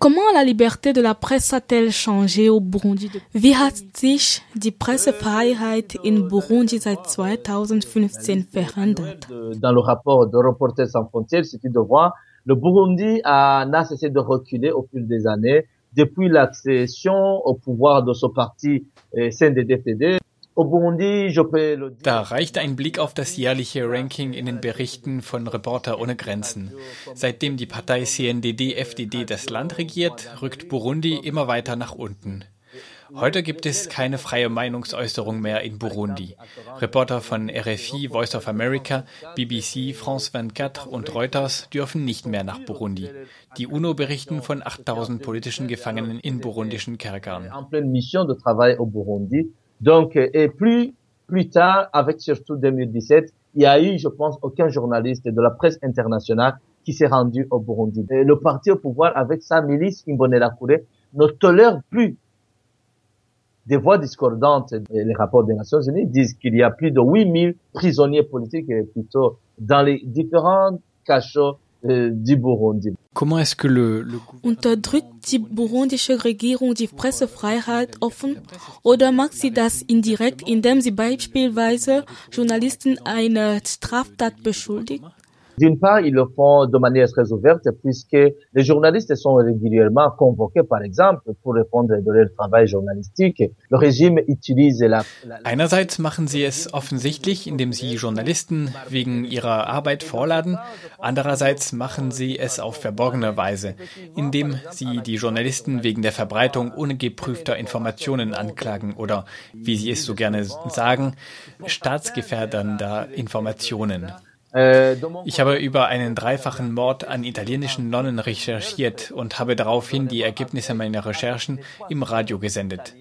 Comment la liberté de la presse a-t-elle changé au Burundi? Wie hat sich die Pressefreiheit in Burundi seit 2015 verändert? Dans le rapport de Reporters sans frontières, c'est de voir le Burundi n'a cessé de reculer au fil des années depuis l'accession au pouvoir de ce parti euh, CNDD-FDD. Da reicht ein Blick auf das jährliche Ranking in den Berichten von Reporter ohne Grenzen. Seitdem die Partei CNDD-FDD das Land regiert, rückt Burundi immer weiter nach unten. Heute gibt es keine freie Meinungsäußerung mehr in Burundi. Reporter von RFI, Voice of America, BBC, France 24 und Reuters dürfen nicht mehr nach Burundi. Die UNO berichten von 8000 politischen Gefangenen in burundischen Kerkern. Donc, et plus, plus tard, avec surtout 2017, il y a eu, je pense, aucun journaliste de la presse internationale qui s'est rendu au Burundi. Le parti au pouvoir, avec sa milice Imbonerakure, ne tolère plus des voix discordantes. Les rapports des Nations Unies disent qu'il y a plus de 8000 prisonniers politiques plutôt dans les différents cachots. Comment est-ce que le, le Unterdrückt die burundische Regierung die Pressefreiheit offen oder macht sie das indirekt, indem sie beispielsweise Journalisten einer Straftat beschuldigt? D'une part, ils le font de manière très ouverte puisque les journalistes sont régulièrement convoqués, par exemple, pour répondre de leur travail journalistique. Le régime utilise la, Einerseits machen sie es offensichtlich, indem sie Journalisten wegen ihrer Arbeit vorladen. Andererseits machen sie es auf verborgene Weise, indem sie die Journalisten wegen der Verbreitung ungeprüfter Informationen anklagen oder, wie sie es so gerne sagen, staatsgefährdender Informationen. Ich habe über einen dreifachen Mord an italienischen Nonnen recherchiert und habe daraufhin die Ergebnisse meiner Recherchen im Radio gesendet.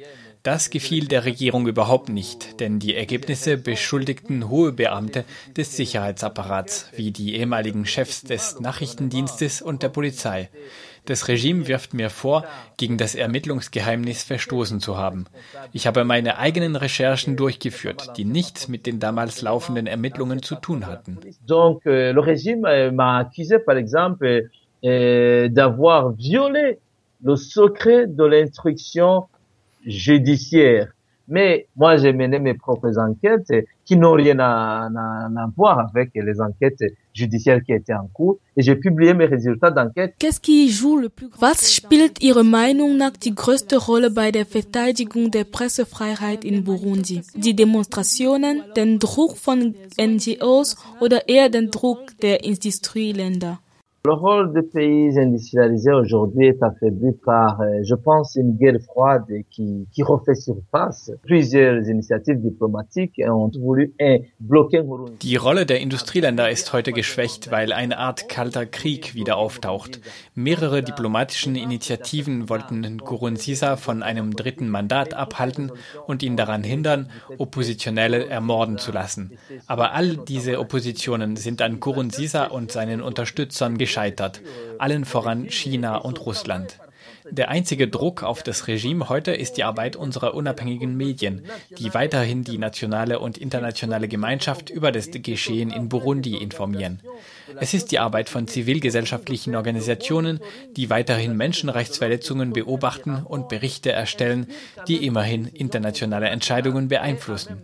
Das gefiel der Regierung überhaupt nicht, denn die Ergebnisse beschuldigten hohe Beamte des Sicherheitsapparats, wie die ehemaligen Chefs des Nachrichtendienstes und der Polizei. Das Regime wirft mir vor, gegen das Ermittlungsgeheimnis verstoßen zu haben. Ich habe meine eigenen Recherchen durchgeführt, die nichts mit den damals laufenden Ermittlungen zu tun hatten. Donc, euh, le régime euh, m'a accusé, par exemple, euh, d'avoir violé le secret de l'instruction judiciaire. Mais moi, j'ai mené mes propres enquêtes qui n'ont rien à, à, à, voir avec les enquêtes judiciaires qui étaient en cours. Et j'ai publié mes résultats d'enquête. Qu'est-ce qui joue le plus Was spielt Ihrer Meinung nach die größte Rolle bei der Verteidigung der Pressefreiheit in Burundi? Die Demonstrationen, den Druck von NGOs oder eher den Druck der Industrieländer? Le rôle des pays industrialisés aujourd'hui est affaibli par, euh, je pense, une guerre froide qui, qui refait surface. Plusieurs initiatives diplomatiques ont voulu bloquer Die Rolle der Industrieländer ist heute geschwächt, weil eine Art kalter Krieg wieder auftaucht. Mehrere diplomatischen Initiativen wollten Nkurunziza von einem dritten Mandat abhalten und ihn daran hindern, Oppositionelle ermorden zu lassen. Aber all diese Oppositionen sind an Nkurunziza und seinen Unterstützern gescheitert gescheitert, allen voran China und Russland. Der einzige Druck auf das Regime heute ist die Arbeit unserer unabhängigen Medien, die weiterhin die nationale und internationale Gemeinschaft über das Geschehen in Burundi informieren. Es ist die Arbeit von zivilgesellschaftlichen Organisationen, die weiterhin Menschenrechtsverletzungen beobachten und Berichte erstellen, die immerhin internationale Entscheidungen beeinflussen.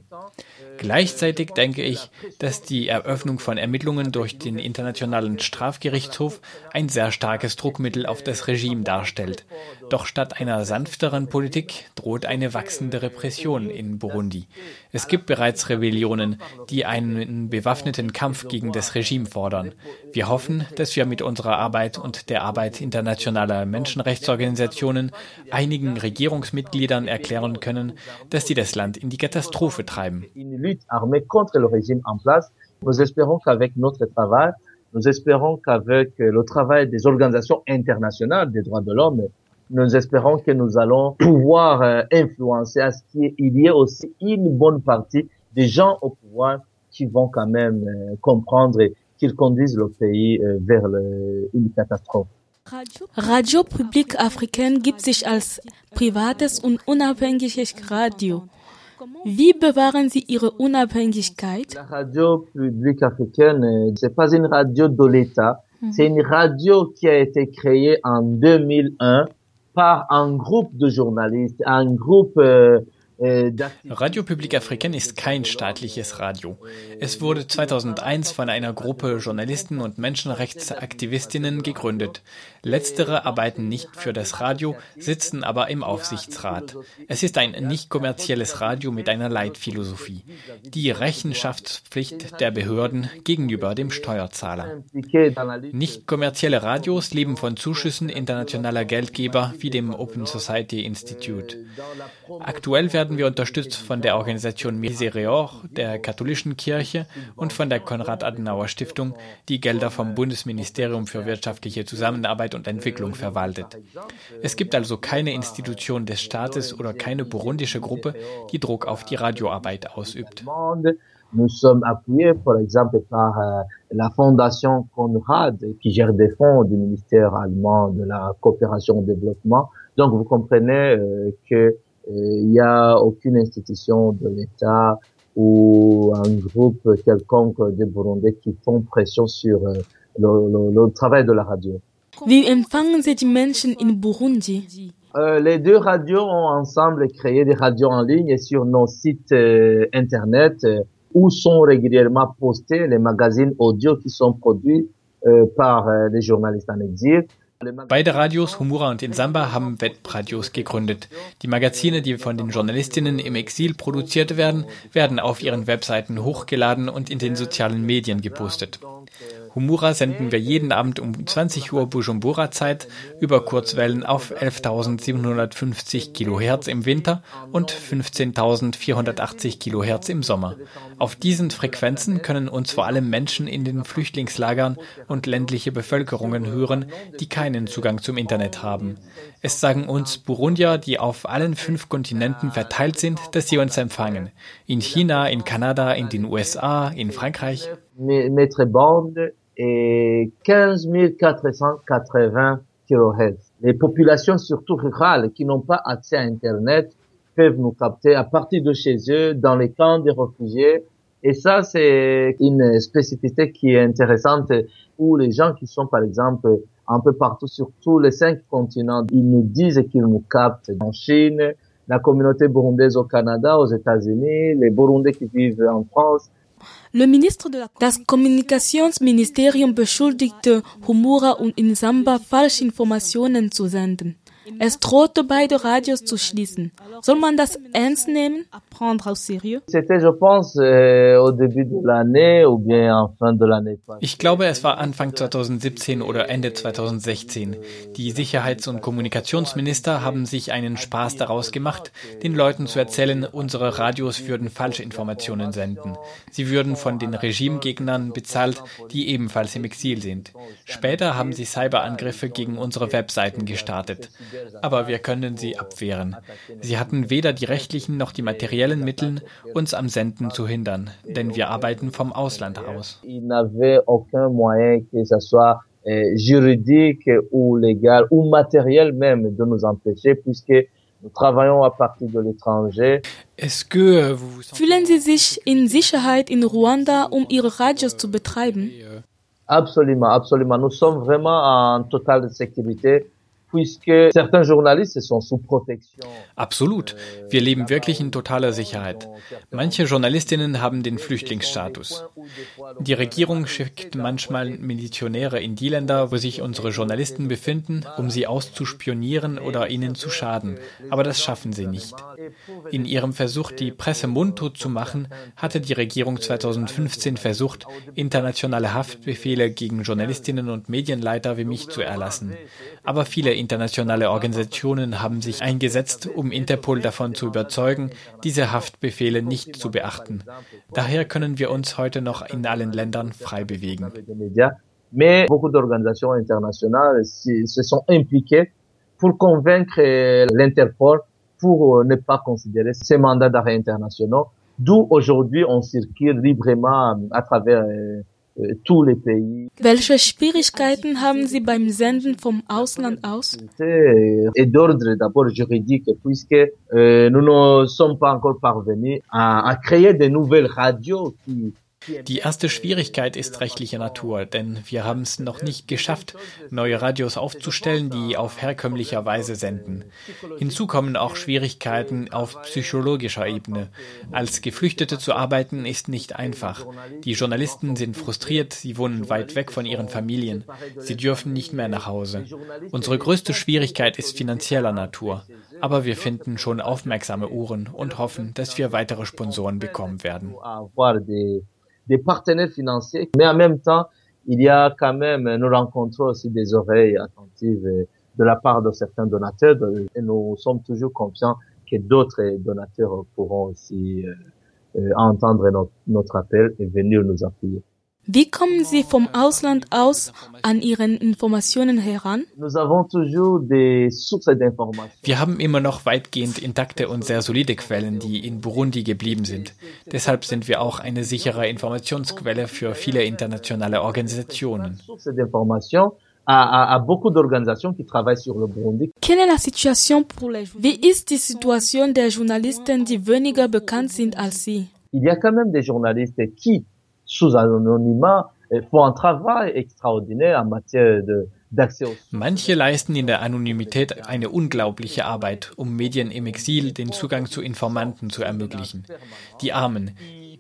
Gleichzeitig denke ich, dass die Eröffnung von Ermittlungen durch den Internationalen Strafgerichtshof ein sehr starkes Druckmittel auf das Regime darstellt. Doch statt einer sanfteren Politik droht eine wachsende Repression in Burundi. Es gibt bereits Rebellionen, die einen bewaffneten Kampf gegen das Regime fordern. Wir hoffen, dass wir mit unserer Arbeit und der Arbeit internationaler Menschenrechtsorganisationen einigen Regierungsmitgliedern erklären können, dass sie das Land in die Katastrophe treiben lutte armée contre le régime en place. Nous espérons qu'avec notre travail, nous espérons qu'avec le travail des organisations internationales des droits de l'homme, nous espérons que nous allons pouvoir euh, influencer à ce qu'il y ait aussi une bonne partie des gens au pouvoir qui vont quand même euh, comprendre qu'ils conduisent le pays euh, vers une catastrophe. Radio, Public Africaine gibt sich als privates und unabhängiges Radio. Wie bewahren Sie Ihre Unabhängigkeit? La radio publique africaine, c'est pas une radio de l'État, C'est une radio qui a été créée en 2001 par un groupe de journalistes, un groupe euh, Radio Public Africaine ist kein staatliches Radio. Es wurde 2001 von einer Gruppe Journalisten und Menschenrechtsaktivistinnen gegründet. Letztere arbeiten nicht für das Radio, sitzen aber im Aufsichtsrat. Es ist ein nicht kommerzielles Radio mit einer Leitphilosophie. Die Rechenschaftspflicht der Behörden gegenüber dem Steuerzahler. Nicht kommerzielle Radios leben von Zuschüssen internationaler Geldgeber wie dem Open Society Institute. Aktuell werden werden wir unterstützt von der Organisation Misereor der katholischen Kirche und von der Konrad-Adenauer-Stiftung, die Gelder vom Bundesministerium für wirtschaftliche Zusammenarbeit und Entwicklung verwaltet. Es gibt also keine Institution des Staates oder keine burundische Gruppe, die Druck auf die Radioarbeit ausübt. Nous sommes appuyés, par exemple, par euh, la Fondation Conrad, qui gère des fonds du ministère allemand de la coopération au développement. Donc, vous comprenez euh, que il n'y a aucune institution de l'État ou un groupe quelconque de Burundais qui font pression sur euh, le, le, le, travail de la radio. Wie empfangen Sie die Menschen in Burundi? Euh, les deux radios ont ensemble créé des radios en ligne sur nos sites euh, internet euh, où sont régulièrement postés les magazines audio qui sont produits euh, par euh, les journalistes en exil. Beide Radios, Humura und Insamba, haben Webradios gegründet. Die Magazine, die von den Journalistinnen im Exil produziert werden, werden auf ihren Webseiten hochgeladen und in den sozialen Medien gepostet. Humura senden wir jeden Abend um 20 Uhr Bujumbura-Zeit über Kurzwellen auf 11.750 Kilohertz im Winter und 15.480 Kilohertz im Sommer. Auf diesen Frequenzen können uns vor allem Menschen in den Flüchtlingslagern und ländliche Bevölkerungen hören, die keinen Zugang zum Internet haben. Es sagen uns Burundier, die auf allen fünf Kontinenten verteilt sind, dass sie uns empfangen. In China, in Kanada, in den USA, in Frankreich et 15 480 kHz. Les populations, surtout rurales, qui n'ont pas accès à Internet, peuvent nous capter à partir de chez eux, dans les camps des réfugiés. Et ça, c'est une spécificité qui est intéressante où les gens qui sont, par exemple, un peu partout sur tous les cinq continents, ils nous disent qu'ils nous captent en Chine, la communauté burundaise au Canada, aux États-Unis, les Burundais qui vivent en France, das Kommunikationsministerium beschuldigte Humura und Insamba falsche Informationen zu senden. Es drohte beide Radios zu schließen. Soll man das ernst nehmen? Euh. Ich glaube, es war Anfang 2017 oder Ende 2016. Die Sicherheits- und Kommunikationsminister haben sich einen Spaß daraus gemacht, den Leuten zu erzählen, unsere Radios würden Falschinformationen senden. Sie würden von den Regimegegnern bezahlt, die ebenfalls im Exil sind. Später haben sie Cyberangriffe gegen unsere Webseiten gestartet aber wir können sie abwehren. Sie hatten weder die rechtlichen noch die materiellen Mittel, uns am Senden zu hindern, denn wir arbeiten vom Ausland aus. Euh, juridique ou légal ou matériel même de nous empêcher puisque nous travaillons à partir de l'étranger. Euh, Fühlen Sie sich in Sicherheit in Ruanda, um Ihre Radios zu betreiben? Absolument, absolument. Nous sommes vraiment en totale sécurité Absolut. Wir leben wirklich in totaler Sicherheit. Manche Journalistinnen haben den Flüchtlingsstatus. Die Regierung schickt manchmal Milizionäre in die Länder, wo sich unsere Journalisten befinden, um sie auszuspionieren oder ihnen zu schaden. Aber das schaffen sie nicht. In ihrem Versuch, die Presse mundtot zu machen, hatte die Regierung 2015 versucht, internationale Haftbefehle gegen Journalistinnen und Medienleiter wie mich zu erlassen. Aber viele internationale Organisationen haben sich eingesetzt, um Interpol davon zu überzeugen, diese Haftbefehle nicht zu beachten. Daher können wir uns heute noch in allen Ländern frei bewegen. Mais beaucoup d'organisations internationales se sont impliquées pour convaincre l'Interpol pour ne pas considérer ces mandats d'arrêt internationaux, d'où aujourd'hui on circule librement à travers äh, tous les pays. Welche Schwierigkeiten haben Sie beim Senden vom Ausland aus? Et d'ordre d'abord juridique, puisque euh, nous ne sommes pas encore parvenus à, à créer de nouvelles radios qui Die erste Schwierigkeit ist rechtlicher Natur, denn wir haben es noch nicht geschafft, neue Radios aufzustellen, die auf herkömmlicher Weise senden. Hinzu kommen auch Schwierigkeiten auf psychologischer Ebene. Als Geflüchtete zu arbeiten ist nicht einfach. Die Journalisten sind frustriert, sie wohnen weit weg von ihren Familien. Sie dürfen nicht mehr nach Hause. Unsere größte Schwierigkeit ist finanzieller Natur. Aber wir finden schon aufmerksame Uhren und hoffen, dass wir weitere Sponsoren bekommen werden. Des partenaires financiers, mais en même temps, il y a quand même, nous rencontrons aussi des oreilles attentives de la part de certains donateurs et nous sommes toujours confiants que d'autres donateurs pourront aussi euh, euh, entendre notre, notre appel et venir nous appuyer. Wie kommen Sie vom Ausland aus an Ihren Informationen heran? Wir haben immer noch weitgehend intakte und sehr solide Quellen, die in Burundi geblieben sind. Deshalb sind wir auch eine sichere Informationsquelle für viele internationale Organisationen. Wie ist die Situation der Journalisten, die weniger bekannt sind als Sie? Il y a quand même des journalistes qui sous anonymat font un travail extraordinaire en matière de Manche leisten in der Anonymität eine unglaubliche Arbeit, um Medien im Exil den Zugang zu Informanten zu ermöglichen. Die Armen,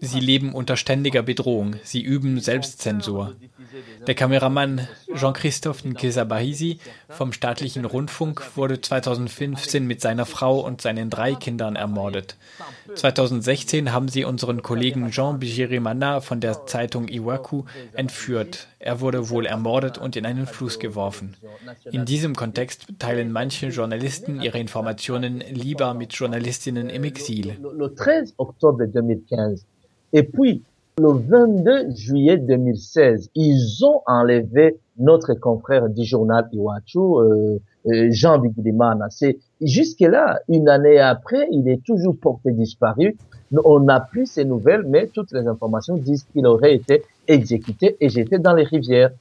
sie leben unter ständiger Bedrohung, sie üben Selbstzensur. Der Kameramann Jean-Christophe Nkesabahisi vom staatlichen Rundfunk wurde 2015 mit seiner Frau und seinen drei Kindern ermordet. 2016 haben sie unseren Kollegen Jean Bigirimana von der Zeitung Iwaku entführt. Er wurde wohl ermordet und in einen Fluss geworfen. In diesem Kontext teilen manche Journalisten ihre Informationen lieber mit Journalistinnen im Exil. Le 13 octobre 2015. Et puis, le 22 juillet 2016, ils ont enlevé notre confrère du journal Iwachu, euh, euh, Jean Bigirimana. C'est jusque-là, une année après, il est toujours porté disparu. On n'a plus ces nouvelles, mais toutes les informations disent qu'il aurait été exécuté et j'étais dans les rivières.